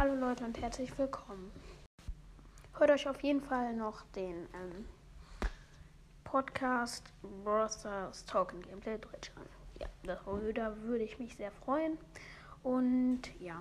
Hallo Leute und herzlich willkommen. Hört euch auf jeden Fall noch den ähm, Podcast Brothers Talking Gameplay Deutsch an. Ja, darüber würde ich mich sehr freuen. Und ja.